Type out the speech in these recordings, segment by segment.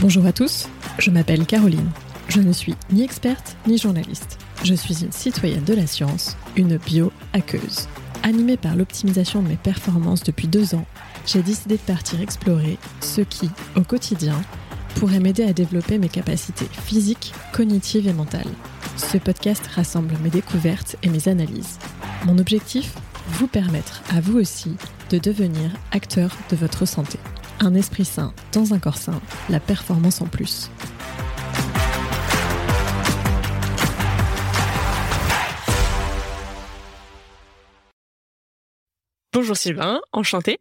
Bonjour à tous, je m'appelle Caroline. Je ne suis ni experte ni journaliste. Je suis une citoyenne de la science, une bio-hackeuse. Animée par l'optimisation de mes performances depuis deux ans, j'ai décidé de partir explorer ce qui, au quotidien, pourrait m'aider à développer mes capacités physiques, cognitives et mentales. Ce podcast rassemble mes découvertes et mes analyses. Mon objectif Vous permettre à vous aussi de devenir acteur de votre santé. Un esprit sain dans un corps sain, la performance en plus. Bonjour Sylvain, enchanté.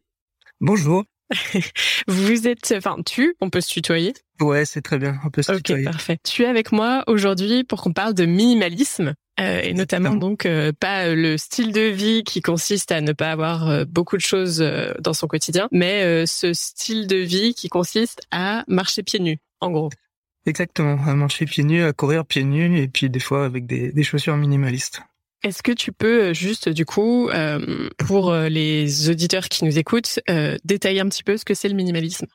Bonjour. Vous êtes, enfin tu, on peut se tutoyer. Ouais, c'est très bien, on peut se tutoyer. Ok, parfait. Tu es avec moi aujourd'hui pour qu'on parle de minimalisme. Euh, et notamment donc euh, pas le style de vie qui consiste à ne pas avoir euh, beaucoup de choses dans son quotidien, mais ce style de vie qui consiste à marcher pieds nus, en gros. Exactement, à marcher pieds nus, à courir pieds nus, et puis des fois avec des, des chaussures minimalistes. Est-ce que tu peux juste, du coup, pour les auditeurs qui nous écoutent, détailler un petit peu ce que c'est le minimalisme?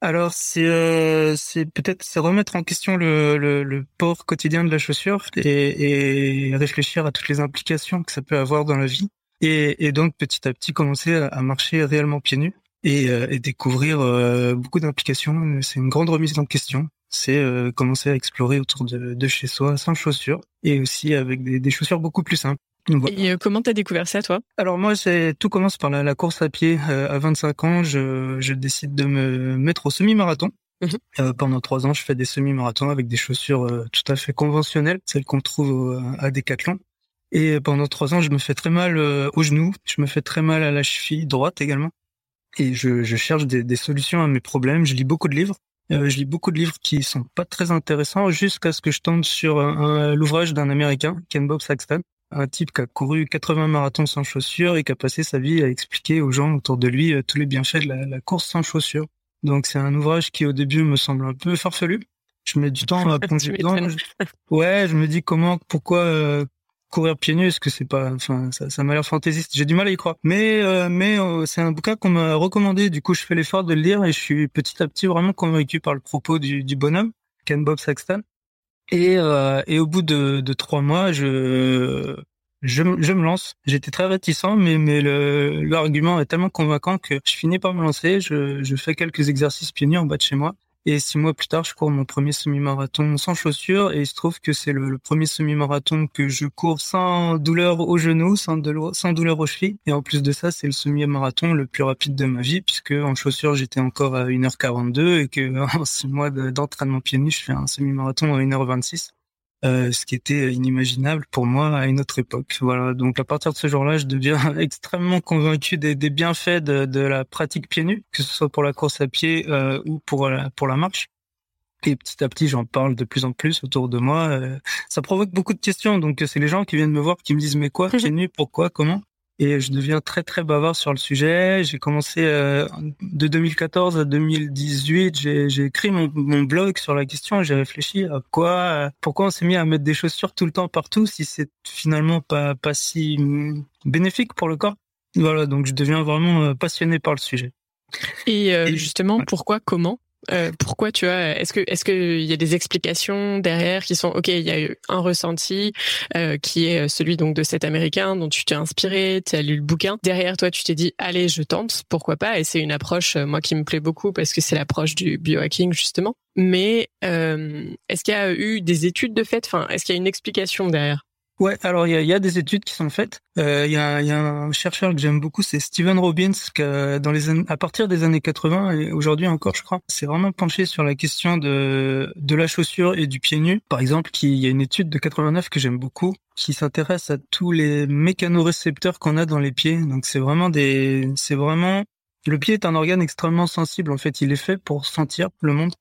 Alors c'est euh, c'est peut-être c'est remettre en question le, le, le, port quotidien de la chaussure et, réfléchir à toutes les implications que ça peut avoir dans la vie et, donc petit à petit commencer à, marcher réellement pieds nus et, euh, découvrir euh, beaucoup d'implications. C'est une grande remise en question. C'est commencer à explorer autour de, chez soi sans chaussures et aussi avec des chaussures beaucoup plus simples. Et euh, comment t'as découvert ça, toi? Alors moi, c'est tout commence par la, course à pied. Euh, à 25 ans, je, je, décide de me mettre au semi-marathon. Mhm. Euh, pendant trois ans, je fais des semi-marathons avec des chaussures tout à fait conventionnelles, celles qu'on trouve à Decathlon. Et pendant trois ans, je me fais très mal au genou, je me fais très mal à la cheville droite également. Et je, je cherche des, des, solutions à mes problèmes. Je lis beaucoup de livres. je lis beaucoup de livres qui sont pas très intéressants jusqu'à ce que je tombe sur l'ouvrage d'un Américain, Ken Bob Saxton, un type qui a couru 80 marathons sans chaussures et qui a passé sa vie à expliquer aux gens autour de lui euh, tous les bienfaits de la, course sans chaussures. Donc c'est un ouvrage qui au début me semble un peu farfelu. Je mets du temps à plonger dedans. Ouais, je me dis comment, pourquoi euh, courir pieds nus? Est-ce que c'est pas, enfin, ça, ça m'a l'air fantaisiste. J'ai du mal à y croire. Mais euh, mais c'est un bouquin qu'on m'a recommandé. Du coup, je fais l'effort de le lire et je suis petit à petit vraiment convaincu par le propos du, du bonhomme, Ken Bob Saxton. Et, euh, et au bout de, trois mois, je, je, me lance. J'étais très réticent, mais, mais l'argument est tellement convaincant que je finis par me lancer. Je, je fais quelques exercices nus en bas de chez moi. Et six mois plus tard, je cours mon premier semi-marathon sans chaussures et il se trouve que c'est le, premier semi-marathon que je cours sans douleur au genou, sans, douleur, aux chevilles. Et en plus de ça, c'est le semi-marathon le plus rapide de ma vie puisque en chaussures, j'étais encore à 1h42 et que six mois d'entraînement pieds nus, je fais un semi-marathon à 1h26. Euh, ce qui était inimaginable pour moi à une autre époque. Voilà, donc à partir de ce jour-là, je deviens extrêmement convaincu des, des bienfaits de, de, la pratique pieds nus, que ce soit pour la course à pied euh, ou pour la, pour la marche. Et petit à petit, j'en parle de plus en plus autour de moi. Euh, ça provoque beaucoup de questions. Donc, c'est les gens qui viennent me voir qui me disent mais quoi, pieds nus, pourquoi, comment? Et je deviens très très bavard sur le sujet. J'ai commencé euh, de 2014 à 2018, j'ai écrit mon, mon, blog sur la question. J'ai réfléchi à quoi, euh, pourquoi on s'est mis à mettre des chaussures tout le temps partout si c'est finalement pas pas si mm, bénéfique pour le corps. Voilà, donc je deviens vraiment euh, passionné par le sujet. Et, Et justement, pourquoi, comment euh, pourquoi tu vois Est-ce que est-ce qu'il y a des explications derrière qui sont ok Il y a eu un ressenti euh, qui est celui donc de cet Américain dont tu t'es inspiré, tu as lu le bouquin. Derrière toi, tu t'es dit allez, je tente, pourquoi pas Et c'est une approche euh, moi qui me plaît beaucoup parce que c'est l'approche du biohacking justement. Mais euh, est-ce qu'il y a eu des études de fait? Enfin, est-ce qu'il y a une explication derrière? Ouais, alors il y a, y a, des études qui sont faites. Euh, il y, a, y, a, un chercheur que j'aime beaucoup, c'est Stephen Robbins, qui dans les à partir des années 80 et aujourd'hui encore, je crois, c'est vraiment penché sur la question de de la chaussure et du pied nu. Par exemple, il y a une étude de 89 que j'aime beaucoup, qui s'intéresse à tous les mécanorécepteurs qu'on a dans les pieds. Donc c'est vraiment des, c'est vraiment le pied est un organe extrêmement sensible. En fait, il est fait pour sentir le monde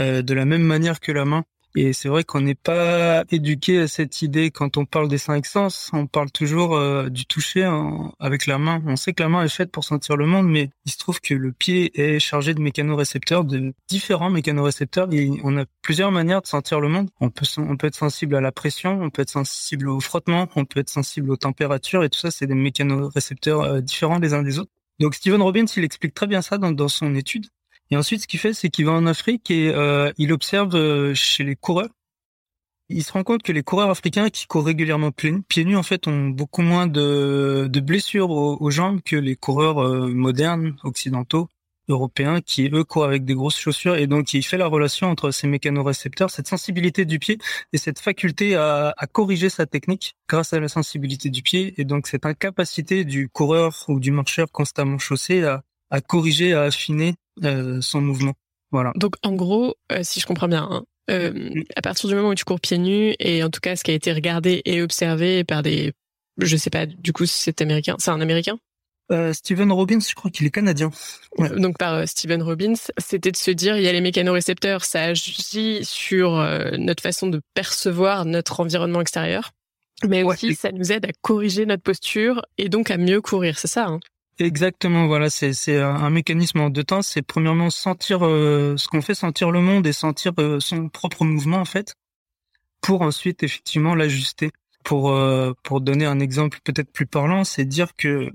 euh, de la même manière que la main. Et c'est vrai qu'on n'est pas éduqué à cette idée quand on parle des cinq sens. On parle toujours euh, du toucher avec la main. On sait que la main est faite pour sentir le monde, mais il se trouve que le pied est chargé de mécanorécepteurs, de différents mécanorécepteurs. Et on a plusieurs manières de sentir le monde. On peut, être sensible à la pression, on peut être sensible au frottement, on peut être sensible aux températures, et tout ça, c'est des mécanorécepteurs euh, différents les uns des autres. Donc Stephen Robbins, il explique très bien ça dans son étude. Et ensuite, ce qu'il fait, c'est qu'il va en Afrique et euh, il observe chez les coureurs. Il se rend compte que les coureurs africains qui courent régulièrement pieds nus, en fait, ont beaucoup moins de, de blessures aux, jambes que les coureurs modernes, occidentaux, européens, qui eux courent avec des grosses chaussures. Et donc, il fait la relation entre ces mécanorécepteurs, cette sensibilité du pied et cette faculté à, à corriger sa technique grâce à la sensibilité du pied. Et donc, cette incapacité du coureur ou du marcheur constamment chaussé à, à corriger, à affiner euh, son mouvement. Voilà. Donc en gros, euh, si je comprends bien, hein, euh, mm. à partir du moment où tu cours pieds nus et en tout cas ce qui a été regardé et observé par des, je sais pas, du coup c'est américain, c'est un américain? Euh, Steven Robbins, je crois qu'il est canadien. Donc par Steven Robbins, c'était de se dire il y a les mécanorécepteurs, ça agit sur notre façon de percevoir notre environnement extérieur, mais aussi ça nous aide à corriger notre posture et donc à mieux courir, c'est ça hein? Exactement, voilà, c'est c'est un mécanisme en deux temps. C'est premièrement sentir euh, ce qu'on fait sentir le monde et sentir euh, son propre mouvement en fait, pour ensuite effectivement l'ajuster. Pour euh, pour donner un exemple peut-être plus parlant, c'est dire que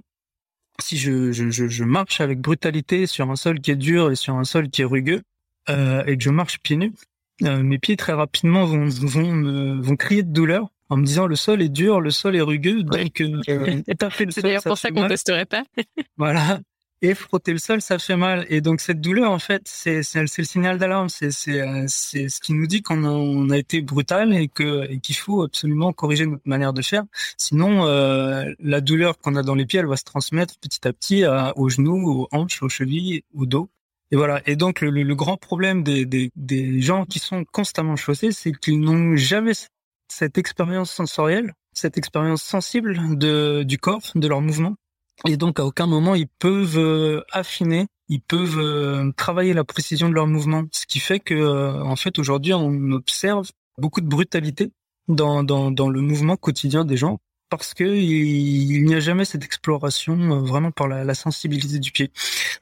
si je, je, je, marche avec brutalité sur un sol qui est dur et sur un sol qui est rugueux et que je marche pieds nus, mes pieds très rapidement vont vont vont crier de douleur en me disant le sol est dur, le sol est rugueux, donc euh, C'est d'ailleurs pour ça qu'on testerait pas. voilà. Et frotter le sol, ça fait mal. Et donc cette douleur, en fait, c'est c'est le signal d'alarme. C'est c'est euh, c'est ce qui nous dit qu'on a, on a été brutal et que et qu'il faut absolument corriger notre manière de faire. Sinon, euh, la douleur qu'on a dans les pieds, elle va se transmettre petit à petit à, aux genoux, aux hanches, aux chevilles, au dos. Et voilà. Et donc le, le, grand problème des, des, des gens qui sont constamment chaussés, c'est qu'ils n'ont jamais cette expérience sensorielle, cette expérience sensible du corps, de leur mouvement. Et donc, à aucun moment, ils peuvent euh, affiner, ils peuvent euh, travailler la précision de leur mouvement. Ce qui fait que, euh, en fait, aujourd'hui, on observe beaucoup de brutalité dans le mouvement quotidien des gens parce que il, n'y a jamais cette exploration euh, vraiment par la, sensibilité du pied.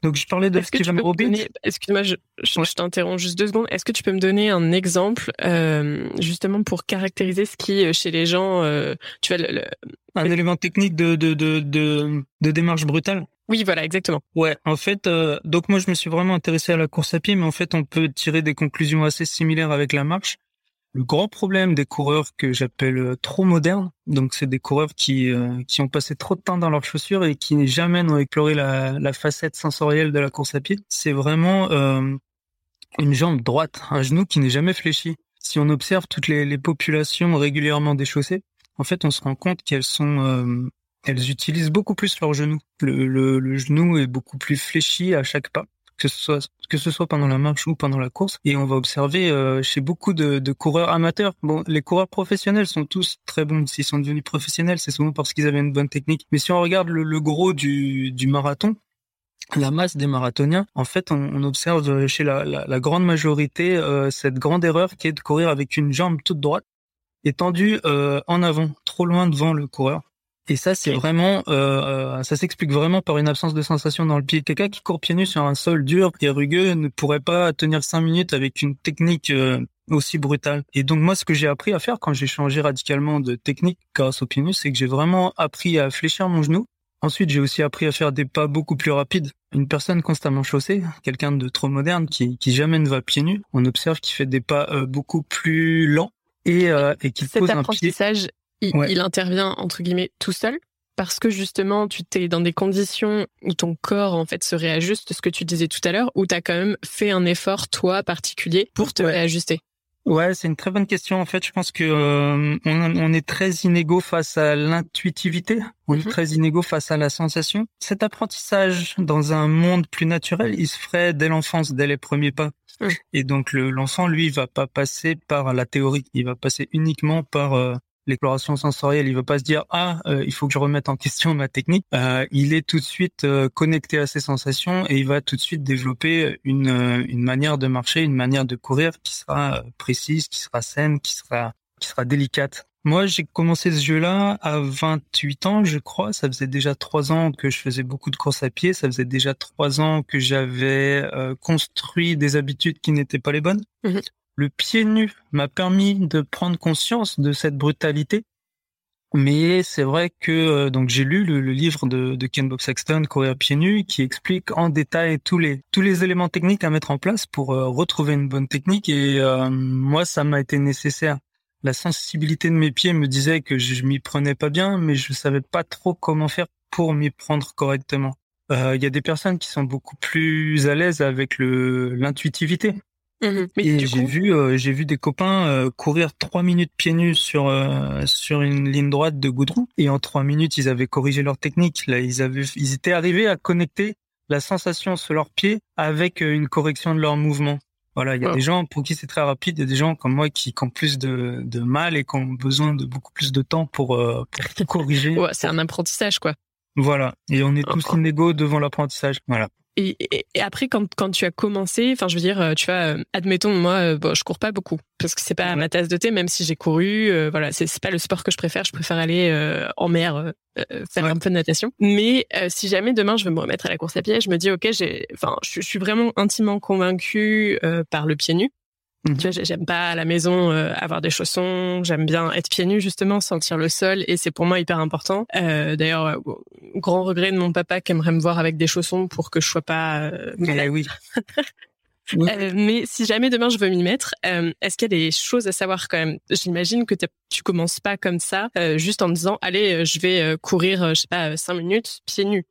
Donc je parlais de Steven Robbins. Excuse-moi, je, je, t'interromps juste deux secondes. Est-ce que tu peux me donner un exemple euh, justement pour caractériser ce qui euh, chez les gens, tu vois, le, un élément technique de de, de de de démarche brutale? Oui, voilà, exactement. Ouais, en fait, donc moi je me suis vraiment intéressé à la course à pied, mais en fait on peut tirer des conclusions assez similaires avec la marche. Le grand problème des coureurs que j'appelle euh, trop modernes, donc c'est des coureurs qui euh, qui ont passé trop de temps dans leurs chaussures et qui jamais n'ont exploré la, la facette sensorielle de la course à pied, c'est vraiment euh, une jambe droite, un genou qui n'est jamais fléchi. Si on observe toutes les, populations régulièrement déchaussées, en fait, on se rend compte qu'elles sont elles utilisent beaucoup plus leur genou. Le genou est beaucoup plus fléchi à chaque pas que ce soit que ce soit pendant la marche ou pendant la course. Et on va observer euh, chez beaucoup de, de, coureurs amateurs. Bon, les coureurs professionnels sont tous très bons. S'ils sont devenus professionnels, c'est souvent parce qu'ils avaient une bonne technique. Mais si on regarde le, gros du, du marathon, la masse des marathoniens, en fait, on, on observe chez la, la, la grande majorité euh, cette grande erreur qui est de courir avec une jambe toute droite étendue euh, en avant, trop loin devant le coureur. Et ça, c'est vraiment, euh, euh, ça s'explique vraiment par une absence de sensation dans le pied. Quelqu'un qui court pieds nus sur un sol dur et rugueux ne pourrait pas tenir cinq minutes avec une technique euh, aussi brutale. Et donc moi, ce que j'ai appris à faire quand j'ai changé radicalement de technique grâce aux pieds nus, c'est que j'ai vraiment appris à fléchir mon genou. Ensuite, j'ai aussi appris à faire des pas beaucoup plus rapides. Une personne constamment chaussée, quelqu'un de trop moderne qui, qui jamais ne va pieds nus, on observe qu'il fait des pas beaucoup plus lents et, et qui pose un pied il, intervient entre guillemets tout seul parce que justement tu t'es dans des conditions où ton corps en fait se réajuste, ce que tu disais tout à l'heure, où tu as quand même fait un effort toi particulier pour te réajuster. Ouais, c'est une très bonne question. En fait, je pense que euh, on, est très inégaux face à l'intuitivité, on est mhm. très inégaux face à la sensation. Cet apprentissage dans un monde plus naturel, il se ferait dès l'enfance, dès les premiers pas. Et donc l'enfant, lui, il va pas passer par la théorie, il va passer uniquement par euh, l'exploration sensorielle, il veut pas se dire ah euh, il faut que je remette en question ma technique. Euh, il est tout de suite euh, connecté à ses sensations et il va tout de suite développer une une manière de marcher, une manière de courir qui sera précise, qui sera saine, qui sera qui sera délicate. Moi, j'ai commencé ce jeu-là à 28 ans, je crois. Ça faisait déjà trois ans que je faisais beaucoup de courses à pied. Ça faisait déjà trois ans que j'avais construit des habitudes qui n'étaient pas les bonnes. Mmh le pied nu m'a permis de prendre conscience de cette brutalité Mais c'est vrai que euh, donc j'ai lu le, livre de, Ken Bob Saxton, Courir pieds nus, qui explique en détail tous les tous les éléments techniques à mettre en place pour euh, retrouver une bonne technique. Et euh, moi, ça m'a été nécessaire. La sensibilité de mes pieds me disait que je m'y prenais pas bien, mais je savais pas trop comment faire pour m'y prendre correctement. Il y a des personnes qui sont beaucoup plus à l'aise avec l'intuitivité. Mmh et j'ai vu, euh, j'ai vu des copains euh, courir trois minutes pieds nus sur euh, sur une ligne droite de goudron, et en trois minutes ils avaient corrigé leur technique. Là, ils avaient, ils étaient arrivés à connecter la sensation sur leurs pieds avec une correction de leur mouvement. Voilà, il y a des gens pour qui c'est très rapide, il y a des gens comme moi qui, qui ont plus de, de mal et qui ont besoin de beaucoup plus de temps pour, pour corriger. Ouais, c'est un apprentissage, quoi. Voilà, et on est tous inégaux devant l'apprentissage. Voilà. Et, et, après, quand, quand tu as commencé, enfin, je veux dire, euh, tu vois, euh, admettons, moi, euh, bon, je cours pas beaucoup parce que c'est pas ma tasse de thé, même si j'ai couru. voilà, c'est pas le sport que je préfère. Je préfère aller en mer, faire un peu de natation. Mais si jamais demain je veux me remettre à la course à pied, je me dis, ok, j'ai, enfin, je, je, suis vraiment intimement convaincue par le pied nu. Mmh. Tu vois, j'aime pas à la maison euh, avoir des chaussons. J'aime bien être pieds nus justement, sentir le sol, et c'est pour moi hyper important. Euh, D'ailleurs, euh, grand regret de mon papa qui aimerait me voir avec des chaussons pour que je sois pas. Eh oui. Mais si jamais demain je veux m'y mettre, est-ce qu'il y a des choses à savoir quand même? J'imagine que tu commences pas comme ça, juste en disant allez, je vais courir, je sais pas, cinq minutes pieds nus.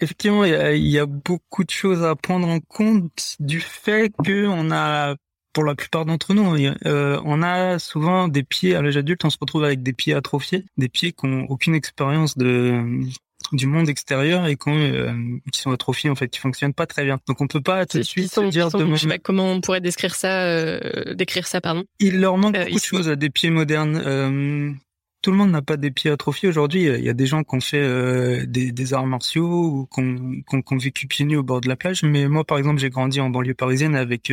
Effectivement, il y, y a, beaucoup de choses à prendre en compte du fait que on a pour la plupart d'entre nous, euh, on a souvent des pieds à l'âge adulte, on se retrouve avec des pieds atrophiés, des pieds qui n'ont aucune expérience de du monde extérieur et euh, qui sont atrophiés en fait, qui fonctionnent pas très bien. Donc on peut pas tout de suite sont, dire de sais pas comment on pourrait décrire ça, euh, décrire ça pardon. Il leur manque beaucoup de choses à des pieds modernes. tout le monde n'a pas des pieds atrophiés aujourd'hui. Il y a des gens qui ont fait des, arts martiaux ou qui ont, vécu pieds nus au bord de la plage. Mais moi, par exemple, j'ai grandi en banlieue parisienne avec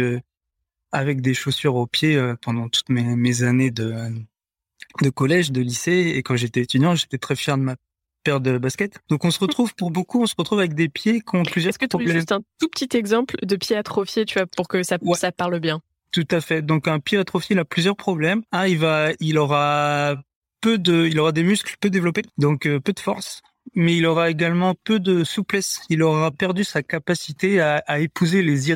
avec des chaussures aux pieds euh, pendant toutes mes, mes années de, de collège, de lycée. Et quand j'étais étudiant, j'étais très fier de ma paire de baskets. Donc on se retrouve pour beaucoup, on se retrouve avec des pieds qui ont plusieurs Est-ce que tu as juste un tout petit exemple de pied atrophié, tu vois, pour que ça, ça parle bien? Tout à fait. Donc un pied atrophié, il a plusieurs problèmes. Un, il va, il aura peu de, il aura des muscles peu développés, donc euh, peu de force mais il aura également peu de souplesse. Il aura perdu sa capacité à, à épouser les,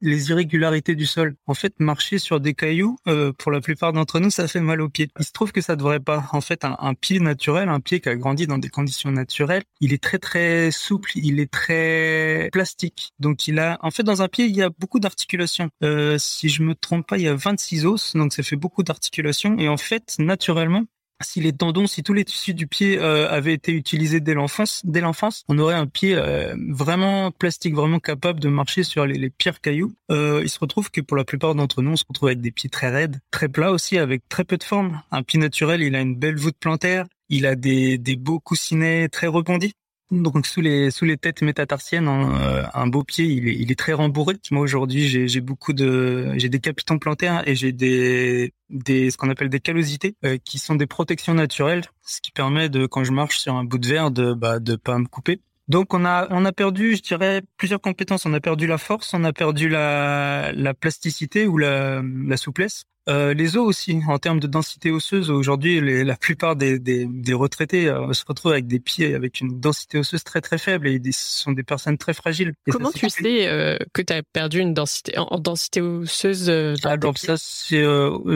les, irrégularités du sol. En fait, marcher sur des cailloux, euh, pour la plupart d'entre nous, ça fait mal aux pieds. Il se trouve que ça devrait pas. En fait, un, un, pied naturel, un pied qui a grandi dans des conditions naturelles, il est très très souple, il est très plastique. Donc il a, en fait, dans un pied, il y a beaucoup d'articulations. Euh, si je me trompe pas, il y a 26 os, donc ça fait beaucoup d'articulations. Et en fait, naturellement, si les tendons, si tous les tissus du pied euh, avaient été utilisés dès l'enfance, dès l'enfance, on aurait un pied euh, vraiment plastique, vraiment capable de marcher sur les, pires cailloux. Euh, il se retrouve que pour la plupart d'entre nous, on se retrouve avec des pieds très raides, très plats aussi, avec très peu de forme. Un pied naturel, il a une belle voûte plantaire, il a des, des beaux coussinets très rebondis. Donc sous les sous les têtes métatarsiennes, hein, euh, un beau pied, il est, très rembourré. Moi aujourd'hui, j'ai beaucoup de j'ai des capitons plantaires et j'ai des des ce qu'on appelle des callosités euh, qui sont des protections naturelles, ce qui permet de quand je marche sur un bout de verre de bah de pas me couper. Donc on a on a perdu, je dirais, plusieurs compétences. On a perdu la force, on a perdu la la plasticité ou la la souplesse. Euh, les os aussi, en termes de densité osseuse, aujourd'hui, la plupart des, des, des retraités euh, se retrouvent avec des pieds avec une densité osseuse très très faible et ce sont des personnes très fragiles. Comment tu sais euh, que tu as perdu une densité en, densité osseuse Alors ça, c'est,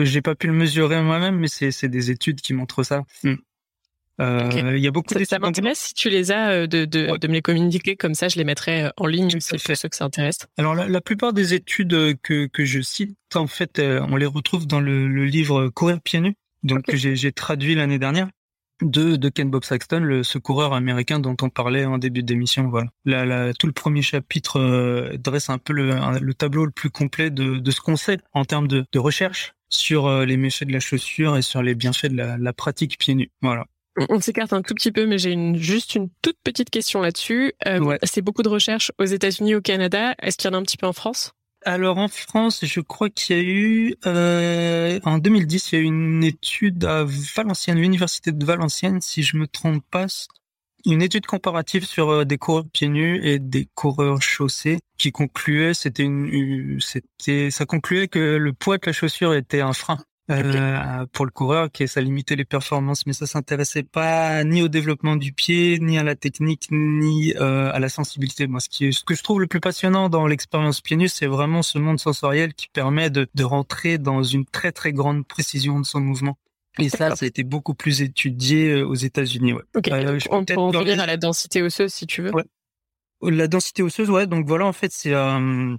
j'ai pas pu le mesurer moi-même, mais c'est des études qui montrent ça. Hmm. Euh, il y a beaucoup ça, ça m'intéresse si tu les as de, de, de me les communiquer comme ça, je les mettrai en ligne pour ceux que ça intéresse. Alors la, la, plupart des études que, que je cite, en fait, on les retrouve dans le, le livre Courir pieds nus, donc que j'ai traduit l'année dernière de, de Ken Bob Saxton, le, ce coureur américain dont on parlait en début d'émission. Voilà. Tout le premier chapitre dresse un peu le, le, tableau le plus complet de, de ce qu'on sait en termes de, de recherche sur les méfaits de la chaussure et sur les bienfaits de la, la pratique pieds nus. Voilà on s'écarte un tout petit peu, mais j'ai une, juste une toute petite question là-dessus. Euh, c'est beaucoup de recherches aux États-Unis, au Canada. Est-ce qu'il y en a un petit peu en France? Alors en France, je crois qu'il y a eu euh, en 2010, il y a eu une étude à Valenciennes, l'université de Valenciennes, si je me trompe pas, une étude comparative sur euh, des coureurs pieds nus et des coureurs chaussés qui concluait, c'était une, c'était, ça concluait que le poids de la chaussure était un frein euh, pour le coureur, qui ça limitait les performances, mais ça s'intéressait pas ni au développement du pied, ni à la technique, ni euh, à la sensibilité. Moi, ce qui est, ce que je trouve le plus passionnant dans l'expérience pieds nus, c'est vraiment ce monde sensoriel qui permet de, de rentrer dans une très très grande précision de son mouvement. Et ça, ça a été beaucoup plus étudié euh, aux États-Unis. Ouais. Euh, on peut en à la densité osseuse si tu veux. Ouais. La densité osseuse, ouais. Donc voilà, en fait, c'est euh,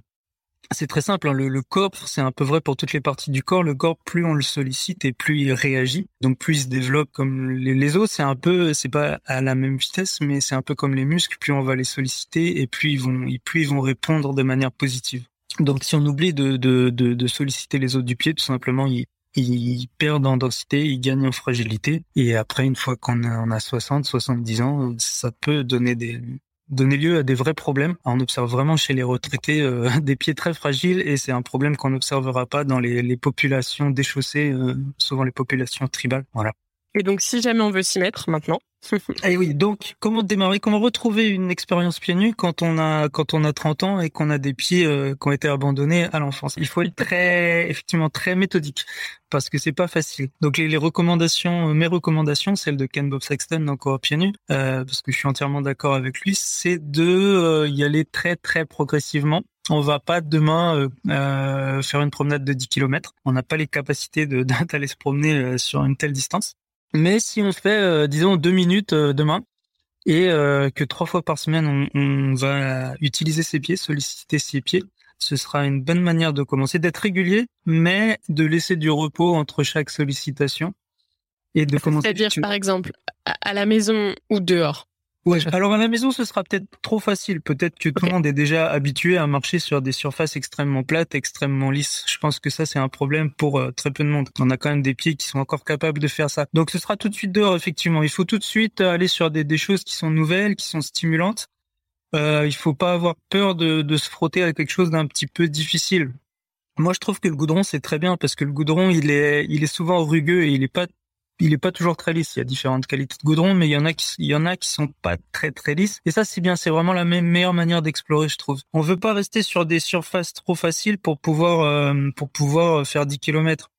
c'est très simple. Hein. Le, le, corps, c'est un peu vrai pour toutes les parties du corps. Le corps, plus on le sollicite et plus il réagit. Donc plus il se développe comme les, les os. C'est un peu, c'est pas à la même vitesse, mais c'est un peu comme les muscles. Plus on va les solliciter et plus ils vont, plus ils vont répondre de manière positive. Donc si on oublie de, de, de, de solliciter les os du pied, tout simplement, ils, ils perdent en densité, ils gagnent en fragilité. Et après, une fois qu'on a, on a 60, 70 ans, ça peut donner des, donner lieu à des vrais problèmes. On observe vraiment chez les retraités euh, des pieds très fragiles et c'est un problème qu'on n'observera pas dans les, populations déchaussées, euh, souvent les populations tribales. Voilà. Et donc, si jamais on veut s'y mettre maintenant. et eh oui, donc comment démarrer, comment retrouver une expérience pieds nus quand on a quand on a 30 ans et qu'on a des pieds euh, qui ont été abandonnés à l'enfance? Il faut être très effectivement très méthodique parce que c'est pas facile. Donc les, recommandations, mes recommandations, celles de Ken Bob Sexton encore pieds nus, euh, parce que je suis entièrement d'accord avec lui, c'est de euh, y aller très très progressivement. On va pas demain euh, faire une promenade de 10 km. On n'a pas les capacités d'aller se promener sur une telle distance. Mais si on fait, euh, disons, deux minutes euh, demain, et euh, que trois fois par semaine, on, va utiliser ses pieds, solliciter ses pieds, ce sera une bonne manière de commencer, d'être régulier, mais de laisser du repos entre chaque sollicitation. Et de commencer. C'est-à-dire, par exemple, à la maison ou dehors? Ouais, alors à la maison, ce sera peut-être trop facile. Peut-être que tout le monde est déjà habitué à marcher sur des surfaces extrêmement plates, extrêmement lisses. Je pense que ça, c'est un problème pour euh, très peu de monde. On a quand même des pieds qui sont encore capables de faire ça. Donc ce sera tout de suite dehors, effectivement. Il faut tout de suite aller sur des, des choses qui sont nouvelles, qui sont stimulantes. Euh, il faut pas avoir peur de, de se frotter à quelque chose d'un petit peu difficile. Moi, je trouve que le goudron, c'est très bien parce que le goudron, il est, il est souvent rugueux et il est pas il est pas toujours très lisse. Il y a différentes qualités de goudron, mais il y en a qui, il y en a qui sont pas très très lisses. Et ça, c'est bien. C'est vraiment la meilleure manière d'explorer, je trouve. On veut pas rester sur des surfaces trop faciles pour pouvoir euh, pour pouvoir faire 10 km.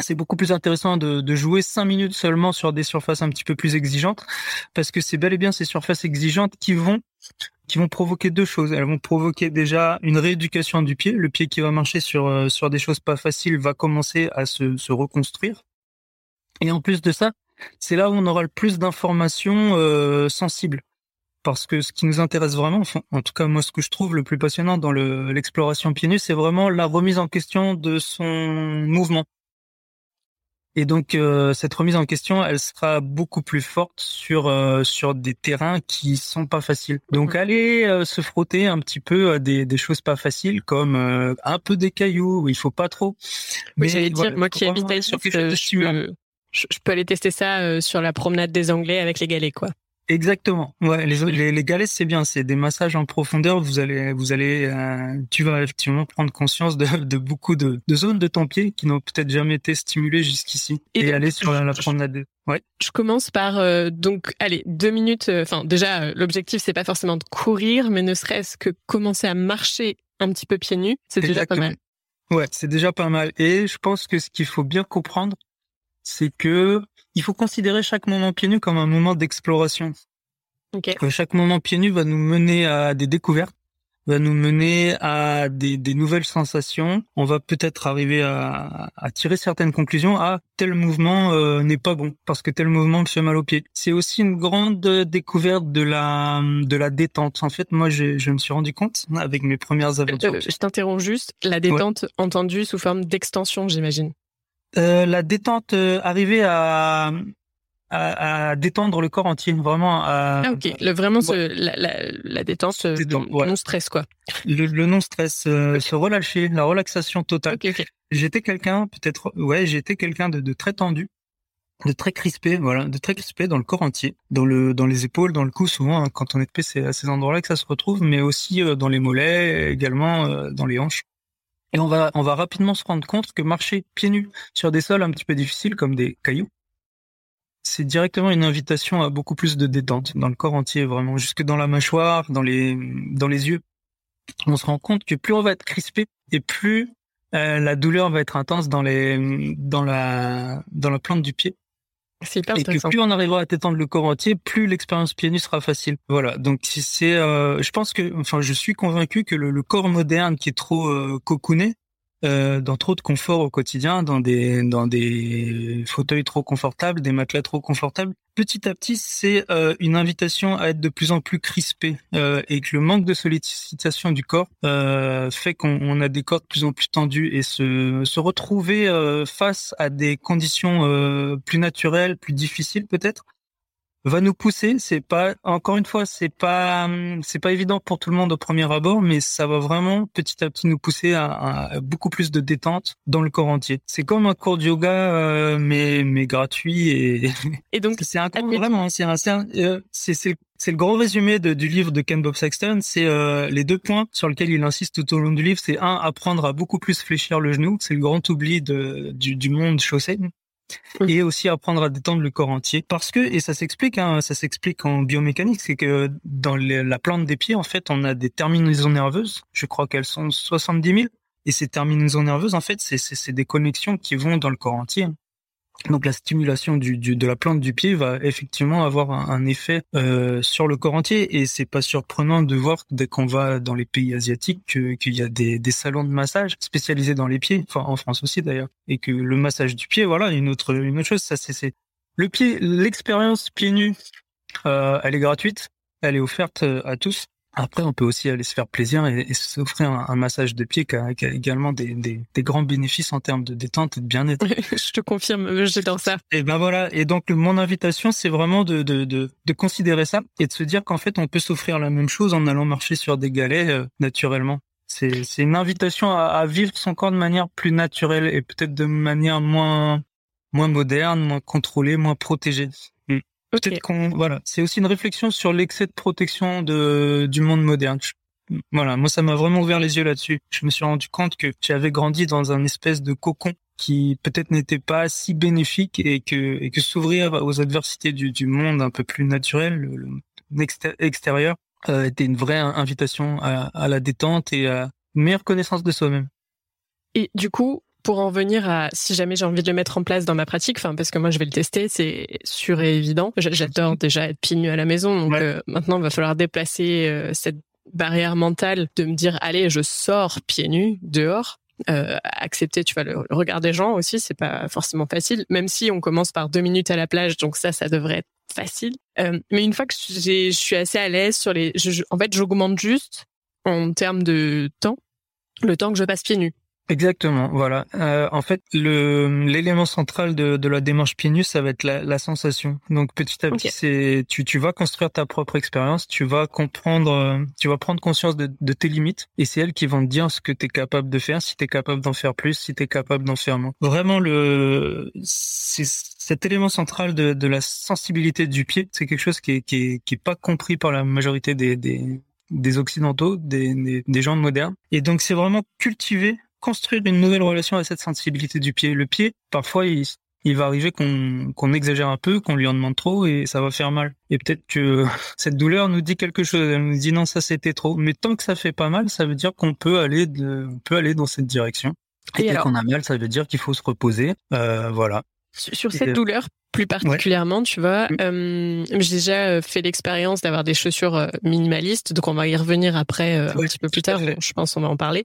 C'est beaucoup plus intéressant de, de jouer 5 minutes seulement sur des surfaces un petit peu plus exigeantes, parce que c'est bel et bien ces surfaces exigeantes qui vont qui vont provoquer deux choses. Elles vont provoquer déjà une rééducation du pied. Le pied qui va marcher sur euh, sur des choses pas faciles va commencer à se, se reconstruire et en plus de ça, c'est là où on aura le plus d'informations euh, sensibles. Parce que ce qui nous intéresse vraiment, en tout cas moi ce que je trouve le plus passionnant dans l'exploration pieds nus, c'est vraiment la remise en question de son mouvement. Et donc euh, cette remise en question, elle sera beaucoup plus forte sur euh, sur des terrains qui sont pas faciles. Donc aller se frotter un petit peu à des, des choses pas faciles comme un peu des cailloux, où il faut pas trop. Mais j'allais dire moi qui habitais sur ce, je, peux aller tester ça euh, sur la promenade des Anglais avec les galets, quoi. Exactement. Ouais, les, les, galets c'est bien, c'est des massages en profondeur. Vous allez, vous allez, euh, tu vas effectivement prendre conscience de, de beaucoup de, de, zones de ton pied qui n'ont peut-être jamais été stimulées jusqu'ici et, aller sur la, promenade. Ouais. Je commence par euh, donc, allez, deux minutes. Enfin, déjà, l'objectif c'est pas forcément de courir, mais ne serait-ce que commencer à marcher un petit peu pieds nus, c'est déjà pas mal. Ouais, c'est déjà pas mal. Et je pense que ce qu'il faut bien comprendre, c'est que il faut considérer chaque moment pieds nus comme un moment d'exploration. Okay. Chaque moment pieds nus va nous mener à des découvertes, va nous mener à des, des nouvelles sensations. On va peut-être arriver à, à, tirer certaines conclusions. Ah, tel mouvement euh, n'est pas bon parce que tel mouvement me fait mal aux pieds. C'est aussi une grande découverte de la de la détente. En fait, moi, je, je me suis rendu compte avec mes premières aventures. Euh, je t'interromps juste. La détente entendue sous forme d'extension, j'imagine. Euh, la détente, euh, arriver à, à, détendre le corps entier, vraiment. ah ok, le, vraiment la, la, la, détente, euh, non stress quoi. Le, le non stress, se relâcher, la relaxation totale. J'étais quelqu'un, peut-être, ouais, j'étais quelqu'un de, de, très tendu, de très crispé, voilà, de très crispé dans le corps entier, dans le, dans les épaules, dans le cou. Souvent, hein, quand on est de c'est à ces endroits-là que ça se retrouve, mais aussi dans les mollets, également dans les hanches. Et on va, on va rapidement se rendre compte que marcher pieds nus sur des sols un petit peu difficiles comme des cailloux, c'est directement une invitation à beaucoup plus de détente dans le corps entier, vraiment jusque dans la mâchoire, dans les, dans les yeux. On se rend compte que plus on va être crispé et plus la douleur va être intense dans les dans la dans la plante du pied. C'est hyper et que plus on arrivera à t'étendre le corps entier, plus l'expérience pieds nus sera facile. Voilà. Donc c'est, euh, je pense que, enfin, je suis convaincu que le, corps moderne qui est trop euh, cocooné, euh, dans trop de confort au quotidien, dans des dans des fauteuils trop confortables, des matelas trop confortables. Petit à petit, c'est euh, une invitation à être de plus en plus crispé euh, et que le manque de sollicitation du corps fait qu'on a des corps de plus en plus tendus et se se retrouver face à des conditions plus naturelles, plus difficiles peut-être va nous pousser. C'est pas encore une fois, c'est pas c'est pas évident pour tout le monde au premier abord, mais ça va vraiment petit à petit nous pousser à, beaucoup plus de détente dans le corps entier. C'est comme un cours de yoga, euh, mais mais gratuit et et donc c'est un cours vraiment. C'est euh, c'est c'est c'est le grand résumé de, du livre de Ken Bob Sexton. C'est euh, les deux points sur lesquels il insiste tout au long du livre. C'est un, apprendre à beaucoup plus fléchir le genou. C'est le grand oubli de, du, du monde chaussé et aussi apprendre à détendre le corps entier. Parce que et ça s'explique hein, ça s'explique en biomécanique c'est que dans la plante des pieds en fait on a des terminaisons nerveuses. Je crois qu'elles sont 70 000 et ces terminaisons nerveuses en fait c'est des connexions qui vont dans le corps entier donc la stimulation de la plante du pied va effectivement avoir un, effet euh, sur le corps entier et c'est pas surprenant de voir dès qu'on va dans les pays asiatiques qu'il y a des, salons de massage spécialisés dans les pieds, en France aussi d'ailleurs, et que le massage du pied, voilà, une autre une autre chose, ça c'est le pied, l'expérience pieds nus, euh, elle est gratuite, elle est offerte euh, à tous. Après, on peut aussi aller se faire plaisir et, s'offrir un, massage de pied qui a, également des, grands bénéfices en termes de détente et de bien-être. Je te confirme, j'adore ça. Et ben voilà. Et donc, mon invitation, c'est vraiment de, de, considérer ça et de se dire qu'en fait, on peut s'offrir la même chose en allant marcher sur des galets euh, naturellement. C'est une invitation à, vivre son corps de manière plus naturelle et peut-être de manière moins moins moderne, moins contrôlée, moins protégée. Peut-être qu'on voilà, c'est aussi une réflexion sur l'excès de protection de du monde moderne. Voilà, moi ça m'a vraiment ouvert les yeux là-dessus. Je me suis rendu compte que j'avais grandi dans un espèce de cocon qui peut-être n'était pas si bénéfique et que et que s'ouvrir aux adversités du, du monde un peu plus naturel, le, extérieur, euh, était une vraie invitation à, à la détente et à une meilleure connaissance de soi-même. Et du coup, pour en venir à si jamais j'ai envie de le mettre en place dans ma pratique, enfin parce que moi je vais le tester, c'est sûr et évident. J'adore déjà être pieds à la maison, donc euh, maintenant il va falloir déplacer euh, cette barrière mentale de me dire allez je sors pieds nus dehors. Euh, accepter tu vois le, regard des gens aussi c'est pas forcément facile même si on commence par deux minutes à la plage donc ça ça devrait être facile mais une fois que je suis assez à l'aise sur les je, en fait j'augmente juste en termes de temps le temps que je passe pieds nus Exactement, voilà. Euh, en fait, le l'élément central de, de la démarche pieds nus, ça va être la, la sensation. Donc petit à petit, c'est tu tu vas construire ta propre expérience, tu vas comprendre, tu vas prendre conscience de, de tes limites, et c'est elles qui vont te dire ce que tu es capable de faire, si tu es capable d'en faire plus, si tu es capable d'en faire moins. Vraiment, le c'est cet élément central de, de la sensibilité du pied, c'est quelque chose qui est, qui est qui est pas compris par la majorité des, des des occidentaux, des, des, des gens modernes. Et donc c'est vraiment cultiver construire une nouvelle relation à cette sensibilité du pied. Le pied, parfois, il, il va arriver qu'on exagère un peu, qu'on lui en demande trop et ça va faire mal. Et peut-être que cette douleur nous dit quelque chose. Elle nous dit non, ça c'était trop. Mais tant que ça fait pas mal, ça veut dire qu'on peut aller de, on peut aller dans cette direction. Et, et dès qu'on a mal, ça veut dire qu'il faut se reposer. Euh, voilà. Sur cette douleur, plus particulièrement, tu vois. Euh, j'ai déjà euh, fait l'expérience d'avoir des chaussures euh, minimalistes, donc on va y revenir après un petit peu plus tard. Je pense on va en parler.